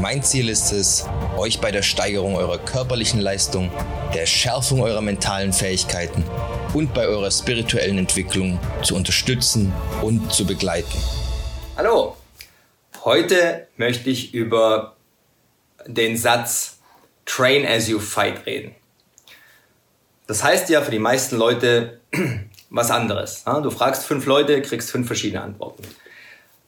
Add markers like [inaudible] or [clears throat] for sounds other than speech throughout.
Mein Ziel ist es, euch bei der Steigerung eurer körperlichen Leistung, der Schärfung eurer mentalen Fähigkeiten und bei eurer spirituellen Entwicklung zu unterstützen und zu begleiten. Hallo, heute möchte ich über den Satz Train as you fight reden. Das heißt ja für die meisten Leute [clears throat] was anderes. Du fragst fünf Leute, kriegst fünf verschiedene Antworten.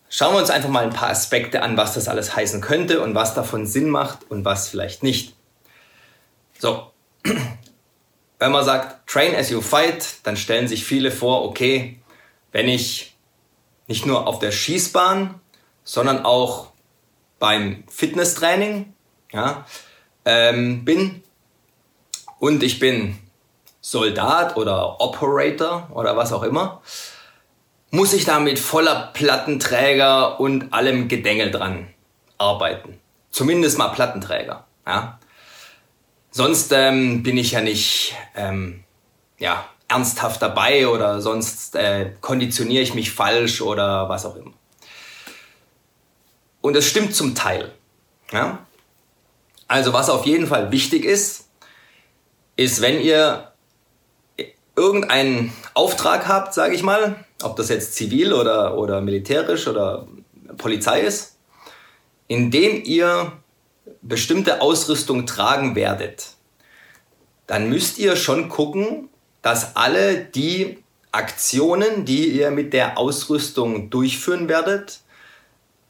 Schauen wir uns einfach mal ein paar Aspekte an, was das alles heißen könnte und was davon Sinn macht und was vielleicht nicht. So, [clears throat] wenn man sagt, train as you fight, dann stellen sich viele vor, okay, wenn ich nicht nur auf der Schießbahn, sondern auch beim Fitnesstraining ja, ähm, bin und ich bin Soldat oder Operator oder was auch immer, muss ich da mit voller Plattenträger und allem Gedängel dran arbeiten. Zumindest mal Plattenträger. Ja. Sonst ähm, bin ich ja nicht ähm, ja, ernsthaft dabei oder sonst äh, konditioniere ich mich falsch oder was auch immer. Und das stimmt zum Teil. Ja? Also was auf jeden Fall wichtig ist, ist, wenn ihr irgendeinen Auftrag habt, sage ich mal, ob das jetzt zivil oder, oder militärisch oder Polizei ist, in dem ihr bestimmte Ausrüstung tragen werdet, dann müsst ihr schon gucken, dass alle die Aktionen, die ihr mit der Ausrüstung durchführen werdet,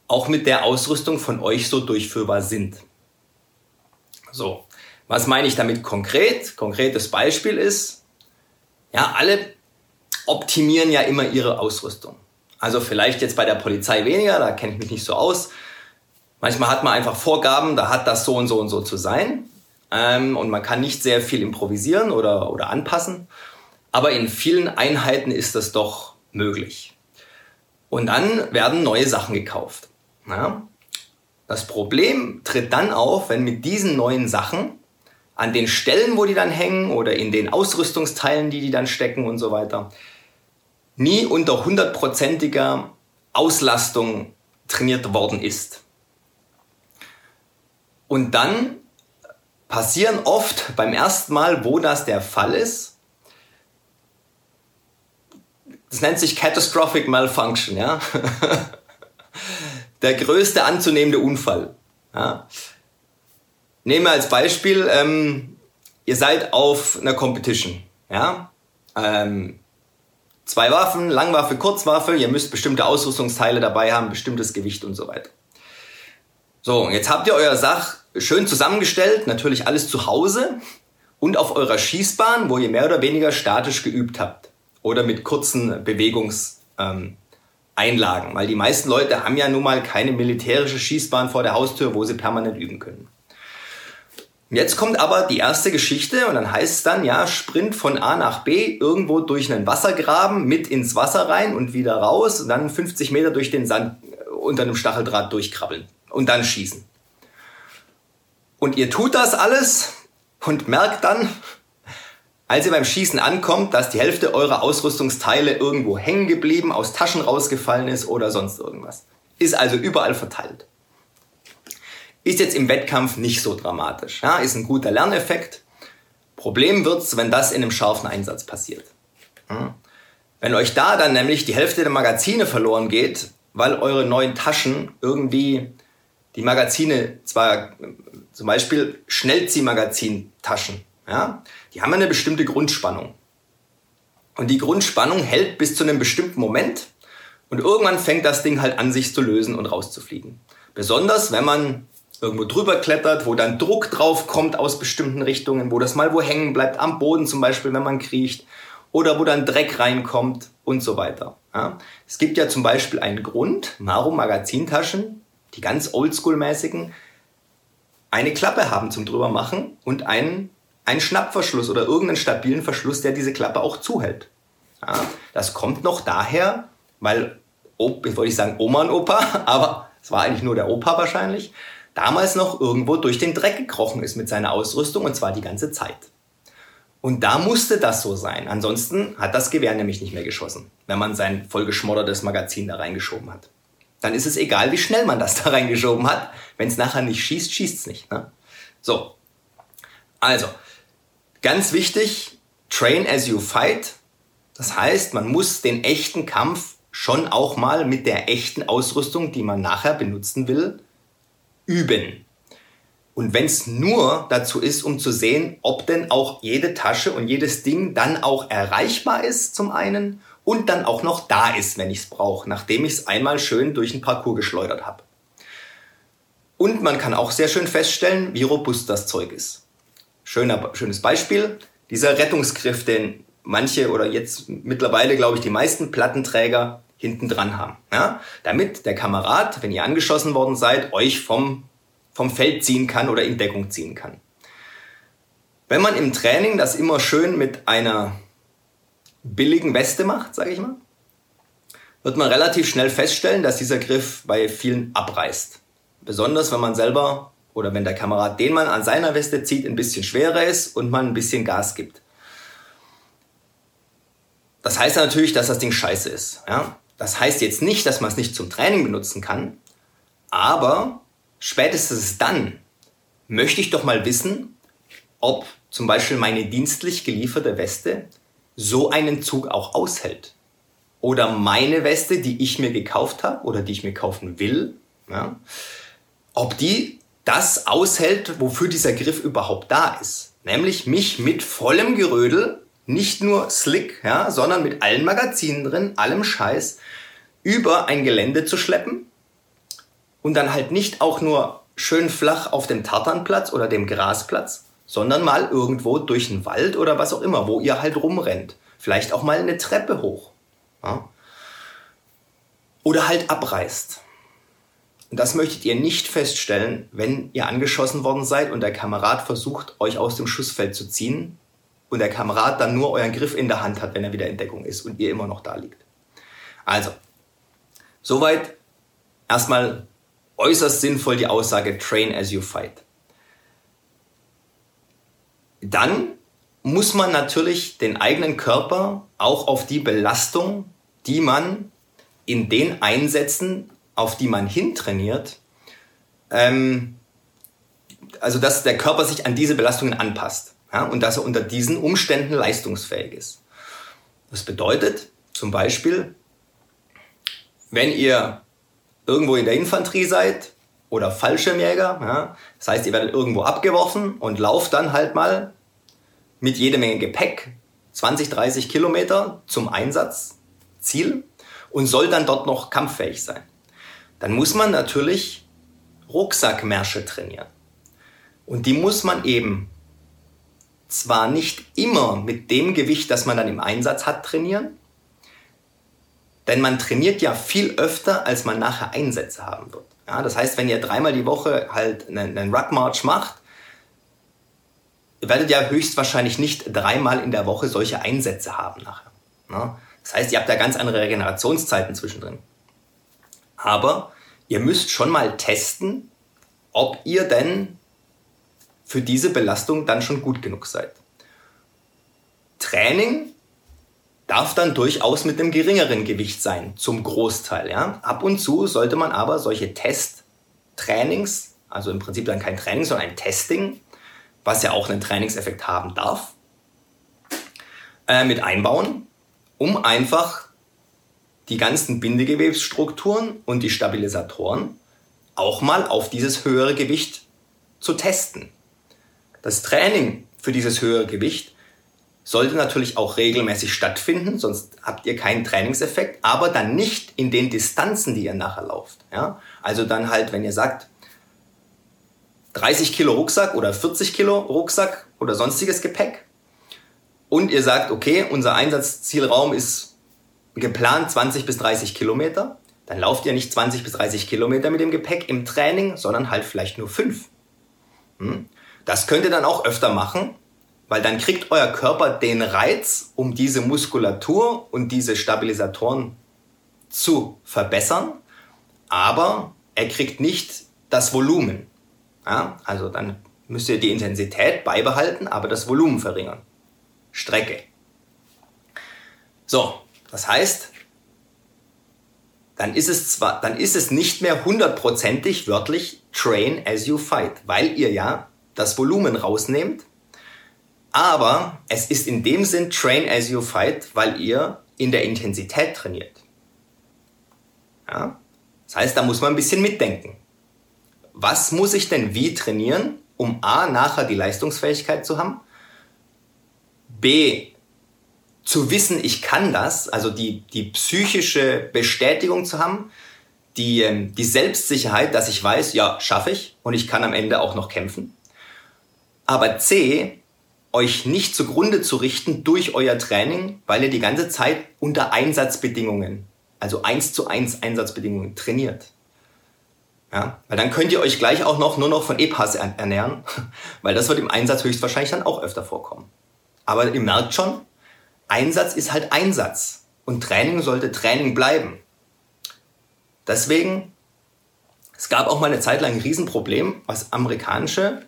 auch mit der Ausrüstung von euch so durchführbar sind. So, was meine ich damit konkret? Konkretes Beispiel ist, ja, alle optimieren ja immer ihre Ausrüstung. Also vielleicht jetzt bei der Polizei weniger, da kenne ich mich nicht so aus. Manchmal hat man einfach Vorgaben, da hat das so und so und so zu sein. Ähm, und man kann nicht sehr viel improvisieren oder, oder anpassen. Aber in vielen Einheiten ist das doch möglich. Und dann werden neue Sachen gekauft. Ja? Das Problem tritt dann auf, wenn mit diesen neuen Sachen an den Stellen, wo die dann hängen oder in den Ausrüstungsteilen, die die dann stecken und so weiter, nie unter hundertprozentiger Auslastung trainiert worden ist. Und dann passieren oft beim ersten Mal, wo das der Fall ist, das nennt sich Catastrophic Malfunction, ja. [laughs] der größte anzunehmende Unfall. Ja. Nehmen wir als Beispiel, ähm, ihr seid auf einer Competition. Ja? Ähm, zwei Waffen, Langwaffe, Kurzwaffe, ihr müsst bestimmte Ausrüstungsteile dabei haben, bestimmtes Gewicht und so weiter. So, jetzt habt ihr euer Sach schön zusammengestellt, natürlich alles zu Hause und auf eurer Schießbahn, wo ihr mehr oder weniger statisch geübt habt oder mit kurzen Bewegungseinlagen, ähm, weil die meisten Leute haben ja nun mal keine militärische Schießbahn vor der Haustür, wo sie permanent üben können. Jetzt kommt aber die erste Geschichte und dann heißt es dann, ja, Sprint von A nach B, irgendwo durch einen Wassergraben, mit ins Wasser rein und wieder raus und dann 50 Meter durch den Sand äh, unter einem Stacheldraht durchkrabbeln und dann schießen. Und ihr tut das alles und merkt dann, als ihr beim Schießen ankommt, dass die Hälfte eurer Ausrüstungsteile irgendwo hängen geblieben, aus Taschen rausgefallen ist oder sonst irgendwas. Ist also überall verteilt. Ist jetzt im Wettkampf nicht so dramatisch. Ja, ist ein guter Lerneffekt. Problem wird's, wenn das in einem scharfen Einsatz passiert. Wenn euch da dann nämlich die Hälfte der Magazine verloren geht, weil eure neuen Taschen irgendwie die Magazine zwar zum Beispiel Schnellziehmagazintaschen, ja, die haben eine bestimmte Grundspannung. Und die Grundspannung hält bis zu einem bestimmten Moment und irgendwann fängt das Ding halt an, sich zu lösen und rauszufliegen. Besonders wenn man irgendwo drüber klettert, wo dann Druck drauf kommt aus bestimmten Richtungen, wo das mal wo hängen bleibt, am Boden zum Beispiel, wenn man kriecht, oder wo dann Dreck reinkommt und so weiter. Ja. Es gibt ja zum Beispiel einen Grund, warum Magazintaschen, die ganz oldschool-mäßigen, eine Klappe haben zum drüber machen und einen, einen Schnappverschluss oder irgendeinen stabilen Verschluss, der diese Klappe auch zuhält. Ja. Das kommt noch daher, weil wollte ich sagen Oma und Opa, [laughs] aber es war eigentlich nur der Opa wahrscheinlich, damals noch irgendwo durch den Dreck gekrochen ist mit seiner Ausrüstung und zwar die ganze Zeit. Und da musste das so sein. Ansonsten hat das Gewehr nämlich nicht mehr geschossen, wenn man sein vollgeschmoddertes Magazin da reingeschoben hat. Dann ist es egal, wie schnell man das [laughs] da reingeschoben hat. Wenn es nachher nicht schießt, schießt es nicht. Ne? So. Also, ganz wichtig, train as you fight. Das heißt, man muss den echten Kampf schon auch mal mit der echten Ausrüstung, die man nachher benutzen will, üben. Und wenn es nur dazu ist, um zu sehen, ob denn auch jede Tasche und jedes Ding dann auch erreichbar ist zum einen und dann auch noch da ist, wenn ich es brauche, nachdem ich es einmal schön durch den Parcours geschleudert habe. Und man kann auch sehr schön feststellen, wie robust das Zeug ist. Schöner, schönes Beispiel, dieser Rettungsgriff, den manche oder jetzt mittlerweile, glaube ich, die meisten Plattenträger hinten dran haben. Ja? Damit der Kamerad, wenn ihr angeschossen worden seid, euch vom vom Feld ziehen kann oder in Deckung ziehen kann. Wenn man im Training das immer schön mit einer billigen Weste macht, sage ich mal, wird man relativ schnell feststellen, dass dieser Griff bei vielen abreißt. Besonders wenn man selber oder wenn der Kamerad, den man an seiner Weste zieht, ein bisschen schwerer ist und man ein bisschen Gas gibt. Das heißt natürlich, dass das Ding scheiße ist. Ja? Das heißt jetzt nicht, dass man es nicht zum Training benutzen kann, aber spätestens dann möchte ich doch mal wissen, ob zum Beispiel meine dienstlich gelieferte Weste so einen Zug auch aushält. Oder meine Weste, die ich mir gekauft habe oder die ich mir kaufen will, ja, ob die das aushält, wofür dieser Griff überhaupt da ist. Nämlich mich mit vollem Gerödel, nicht nur slick, ja, sondern mit allen Magazinen drin, allem Scheiß, über ein Gelände zu schleppen und dann halt nicht auch nur schön flach auf dem Tartanplatz oder dem Grasplatz, sondern mal irgendwo durch den Wald oder was auch immer, wo ihr halt rumrennt. Vielleicht auch mal eine Treppe hoch. Ja? Oder halt abreißt. Und das möchtet ihr nicht feststellen, wenn ihr angeschossen worden seid und der Kamerad versucht, euch aus dem Schussfeld zu ziehen und der Kamerad dann nur euren Griff in der Hand hat, wenn er wieder in Deckung ist und ihr immer noch da liegt. Also, soweit erstmal äußerst sinnvoll die Aussage Train as you fight. Dann muss man natürlich den eigenen Körper auch auf die Belastung, die man in den Einsätzen, auf die man hintrainiert, ähm, also dass der Körper sich an diese Belastungen anpasst ja, und dass er unter diesen Umständen leistungsfähig ist. Das bedeutet zum Beispiel, wenn ihr irgendwo in der Infanterie seid oder Fallschirmjäger, ja, das heißt, ihr werdet irgendwo abgeworfen und lauft dann halt mal mit jede Menge Gepäck 20, 30 Kilometer zum Einsatzziel und soll dann dort noch kampffähig sein. Dann muss man natürlich Rucksackmärsche trainieren. Und die muss man eben zwar nicht immer mit dem Gewicht, das man dann im Einsatz hat, trainieren, denn man trainiert ja viel öfter, als man nachher Einsätze haben wird. Ja, das heißt, wenn ihr dreimal die Woche halt einen, einen Ruckmarch macht, werdet ihr höchstwahrscheinlich nicht dreimal in der Woche solche Einsätze haben nachher. Ja, das heißt, ihr habt da ganz andere Regenerationszeiten zwischendrin. Aber ihr müsst schon mal testen, ob ihr denn für diese Belastung dann schon gut genug seid. Training darf dann durchaus mit einem geringeren Gewicht sein, zum Großteil. Ja? Ab und zu sollte man aber solche Testtrainings, also im Prinzip dann kein Training, sondern ein Testing, was ja auch einen Trainingseffekt haben darf, äh, mit einbauen, um einfach die ganzen Bindegewebsstrukturen und die Stabilisatoren auch mal auf dieses höhere Gewicht zu testen. Das Training für dieses höhere Gewicht sollte natürlich auch regelmäßig stattfinden, sonst habt ihr keinen Trainingseffekt, aber dann nicht in den Distanzen, die ihr nachher lauft. Ja? Also dann halt, wenn ihr sagt, 30 Kilo Rucksack oder 40 Kilo Rucksack oder sonstiges Gepäck und ihr sagt, okay, unser Einsatzzielraum ist geplant 20 bis 30 Kilometer, dann lauft ihr nicht 20 bis 30 Kilometer mit dem Gepäck im Training, sondern halt vielleicht nur 5. Hm? Das könnt ihr dann auch öfter machen, weil dann kriegt euer Körper den Reiz, um diese Muskulatur und diese Stabilisatoren zu verbessern, aber er kriegt nicht das Volumen. Ja, also dann müsst ihr die Intensität beibehalten, aber das Volumen verringern. Strecke. So, das heißt, dann ist es zwar, dann ist es nicht mehr hundertprozentig wörtlich train as you fight, weil ihr ja das Volumen rausnehmt. Aber es ist in dem Sinn train as you fight, weil ihr in der Intensität trainiert. Ja? Das heißt, da muss man ein bisschen mitdenken. Was muss ich denn wie trainieren, um A, nachher die Leistungsfähigkeit zu haben, B, zu wissen, ich kann das, also die, die psychische Bestätigung zu haben, die, ähm, die Selbstsicherheit, dass ich weiß, ja, schaffe ich und ich kann am Ende auch noch kämpfen. Aber C, euch nicht zugrunde zu richten durch euer Training, weil ihr die ganze Zeit unter Einsatzbedingungen, also eins zu eins Einsatzbedingungen trainiert. Ja, weil dann könnt ihr euch gleich auch noch nur noch von EPAS ernähren, [laughs] weil das wird im Einsatz höchstwahrscheinlich dann auch öfter vorkommen. Aber ihr merkt schon, Einsatz ist halt Einsatz und Training sollte Training bleiben. Deswegen, es gab auch mal eine Zeit lang ein Riesenproblem, was amerikanische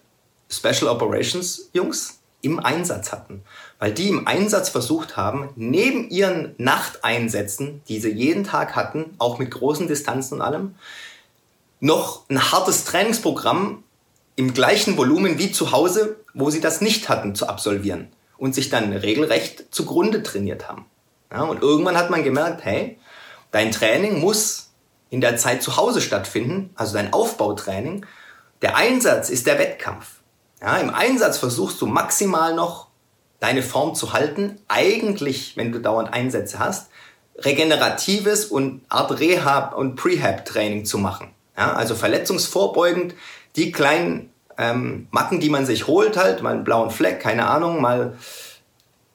Special Operations Jungs im Einsatz hatten. Weil die im Einsatz versucht haben, neben ihren Nachteinsätzen, die sie jeden Tag hatten, auch mit großen Distanzen und allem, noch ein hartes Trainingsprogramm im gleichen Volumen wie zu Hause, wo sie das nicht hatten, zu absolvieren und sich dann regelrecht zugrunde trainiert haben. Ja, und irgendwann hat man gemerkt, hey, dein Training muss in der Zeit zu Hause stattfinden, also dein Aufbautraining. Der Einsatz ist der Wettkampf. Ja, Im Einsatz versuchst du maximal noch deine Form zu halten. Eigentlich, wenn du dauernd Einsätze hast, regeneratives und Art Rehab und Prehab-Training zu machen. Ja, also verletzungsvorbeugend die kleinen ähm, Macken, die man sich holt, halt, mal einen blauen Fleck, keine Ahnung, mal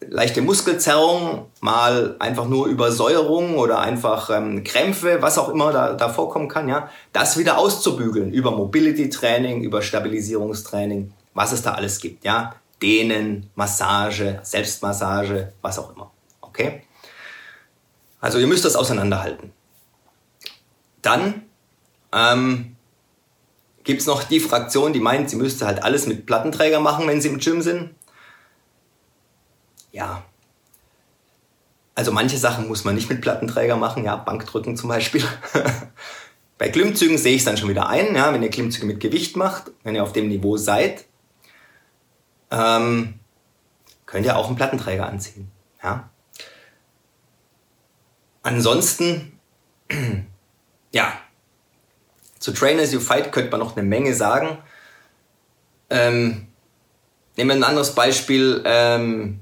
leichte Muskelzerrung, mal einfach nur Übersäuerung oder einfach ähm, Krämpfe, was auch immer da, da vorkommen kann, ja, das wieder auszubügeln über Mobility-Training, über Stabilisierungstraining, was es da alles gibt, ja, Dehnen, Massage, Selbstmassage, was auch immer, okay? Also ihr müsst das auseinanderhalten. Dann ähm, gibt es noch die Fraktion, die meint, sie müsste halt alles mit Plattenträger machen, wenn sie im Gym sind. Ja. Also manche Sachen muss man nicht mit Plattenträger machen, ja, Bankdrücken zum Beispiel. [laughs] Bei Klimmzügen sehe ich es dann schon wieder ein, ja, wenn ihr Klimmzüge mit Gewicht macht, wenn ihr auf dem Niveau seid, ähm, könnt ihr auch einen Plattenträger anziehen. Ja. Ansonsten, [clears throat] ja, zu Train as you fight könnte man noch eine Menge sagen. Ähm, nehmen wir ein anderes Beispiel. Ähm,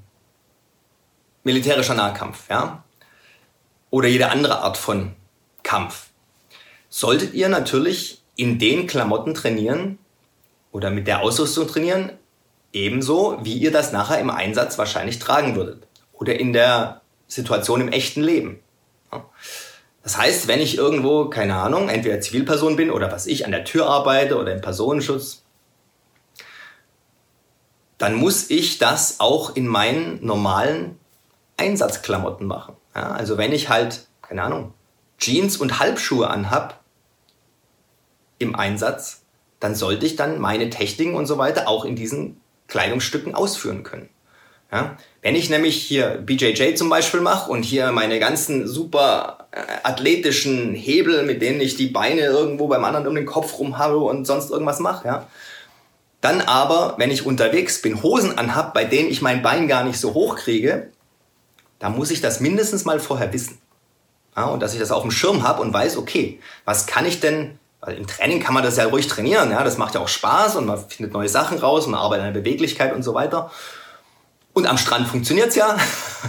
militärischer Nahkampf, ja? Oder jede andere Art von Kampf. Solltet ihr natürlich in den Klamotten trainieren oder mit der Ausrüstung trainieren, ebenso wie ihr das nachher im Einsatz wahrscheinlich tragen würdet. Oder in der Situation im echten Leben. Das heißt, wenn ich irgendwo, keine Ahnung, entweder Zivilperson bin oder was ich, an der Tür arbeite oder im Personenschutz, dann muss ich das auch in meinen normalen Einsatzklamotten machen. Ja, also wenn ich halt, keine Ahnung, Jeans und Halbschuhe anhab im Einsatz, dann sollte ich dann meine Techniken und so weiter auch in diesen Kleidungsstücken ausführen können. Ja? Wenn ich nämlich hier BJJ zum Beispiel mache und hier meine ganzen super äh, athletischen Hebel, mit denen ich die Beine irgendwo beim anderen um den Kopf rum habe und sonst irgendwas mache, ja, dann aber, wenn ich unterwegs bin, Hosen anhab, bei denen ich mein Bein gar nicht so hoch kriege, da muss ich das mindestens mal vorher wissen. Ja, und dass ich das auf dem Schirm habe und weiß, okay, was kann ich denn, weil im Training kann man das ja ruhig trainieren, ja, das macht ja auch Spaß und man findet neue Sachen raus und man arbeitet an der Beweglichkeit und so weiter. Und am Strand funktioniert's ja.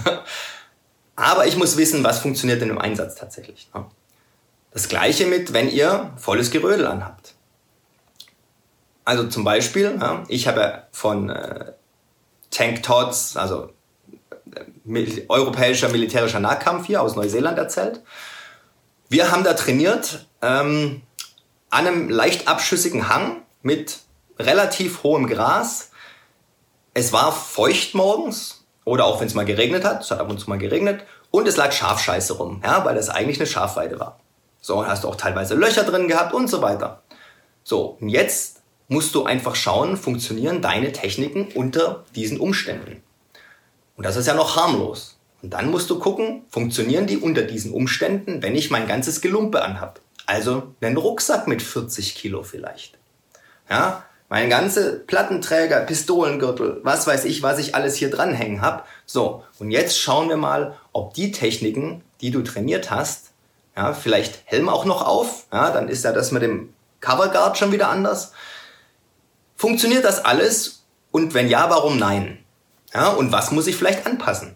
[laughs] Aber ich muss wissen, was funktioniert denn im Einsatz tatsächlich. Das gleiche mit, wenn ihr volles Gerödel anhabt. Also zum Beispiel, ich habe von äh, Tank Tots, also äh, europäischer militärischer Nahkampf hier aus Neuseeland erzählt. Wir haben da trainiert ähm, an einem leicht abschüssigen Hang mit relativ hohem Gras es war feucht morgens oder auch wenn es mal geregnet hat, es hat ab und zu mal geregnet Und es lag Schafscheiße rum, ja, weil das eigentlich eine Schafweide war. So, hast du auch teilweise Löcher drin gehabt und so weiter. So, und jetzt musst du einfach schauen, funktionieren deine Techniken unter diesen Umständen. Und das ist ja noch harmlos. Und dann musst du gucken, funktionieren die unter diesen Umständen, wenn ich mein ganzes Gelumpe anhab. Also einen Rucksack mit 40 Kilo vielleicht. Ja, mein ganze Plattenträger, Pistolengürtel, was weiß ich, was ich alles hier dranhängen hab. So, und jetzt schauen wir mal, ob die Techniken, die du trainiert hast, ja, vielleicht Helm auch noch auf, ja, dann ist ja das mit dem Coverguard schon wieder anders. Funktioniert das alles? Und wenn ja, warum nein? Ja, und was muss ich vielleicht anpassen?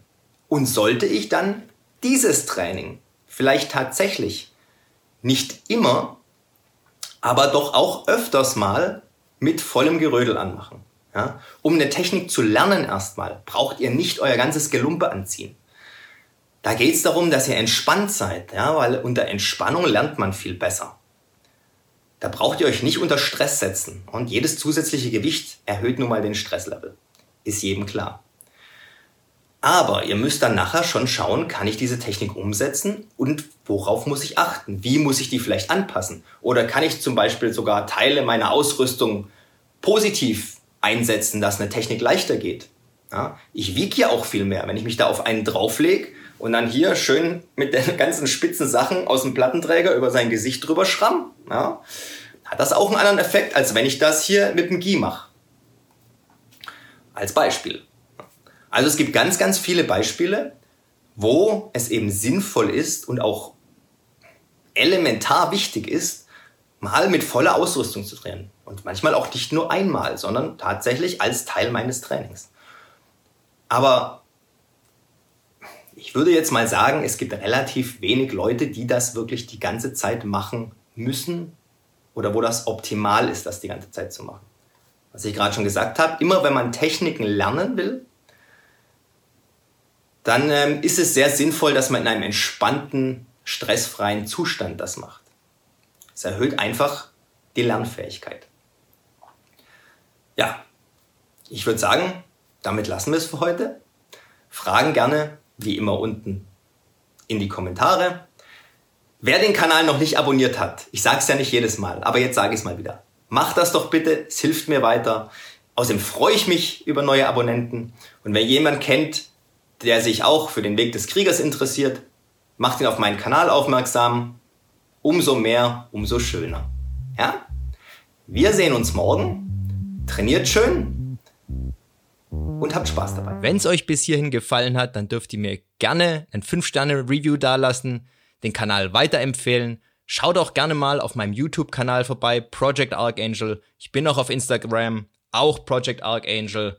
Und sollte ich dann dieses Training vielleicht tatsächlich nicht immer, aber doch auch öfters mal mit vollem Gerödel anmachen? Ja, um eine Technik zu lernen erstmal, braucht ihr nicht euer ganzes Gelumpe anziehen. Da geht es darum, dass ihr entspannt seid, ja, weil unter Entspannung lernt man viel besser. Da braucht ihr euch nicht unter Stress setzen. Und jedes zusätzliche Gewicht erhöht nun mal den Stresslevel. Ist jedem klar. Aber ihr müsst dann nachher schon schauen, kann ich diese Technik umsetzen und worauf muss ich achten? Wie muss ich die vielleicht anpassen? Oder kann ich zum Beispiel sogar Teile meiner Ausrüstung positiv einsetzen, dass eine Technik leichter geht? Ja, ich wiege ja auch viel mehr. Wenn ich mich da auf einen drauflege und dann hier schön mit den [laughs] ganzen spitzen Sachen aus dem Plattenträger über sein Gesicht drüber schramm, ja, hat das auch einen anderen Effekt, als wenn ich das hier mit dem Gi mache. Als Beispiel. Also es gibt ganz, ganz viele Beispiele, wo es eben sinnvoll ist und auch elementar wichtig ist, mal mit voller Ausrüstung zu trainieren. Und manchmal auch nicht nur einmal, sondern tatsächlich als Teil meines Trainings. Aber ich würde jetzt mal sagen, es gibt relativ wenig Leute, die das wirklich die ganze Zeit machen müssen oder wo das optimal ist, das die ganze Zeit zu machen. Was ich gerade schon gesagt habe, immer wenn man Techniken lernen will, dann ähm, ist es sehr sinnvoll, dass man in einem entspannten, stressfreien Zustand das macht. Es erhöht einfach die Lernfähigkeit. Ja, ich würde sagen, damit lassen wir es für heute. Fragen gerne wie immer unten in die Kommentare. Wer den Kanal noch nicht abonniert hat, ich sage es ja nicht jedes Mal, aber jetzt sage ich es mal wieder. Macht das doch bitte, es hilft mir weiter. Außerdem freue ich mich über neue Abonnenten. Und wenn jemand kennt, der sich auch für den Weg des Kriegers interessiert, macht ihn auf meinen Kanal aufmerksam. Umso mehr, umso schöner. Ja? Wir sehen uns morgen. Trainiert schön und habt Spaß dabei. Wenn es euch bis hierhin gefallen hat, dann dürft ihr mir gerne ein 5-Sterne-Review dalassen, den Kanal weiterempfehlen. Schaut auch gerne mal auf meinem YouTube-Kanal vorbei, Project Archangel. Ich bin auch auf Instagram, auch Project Archangel.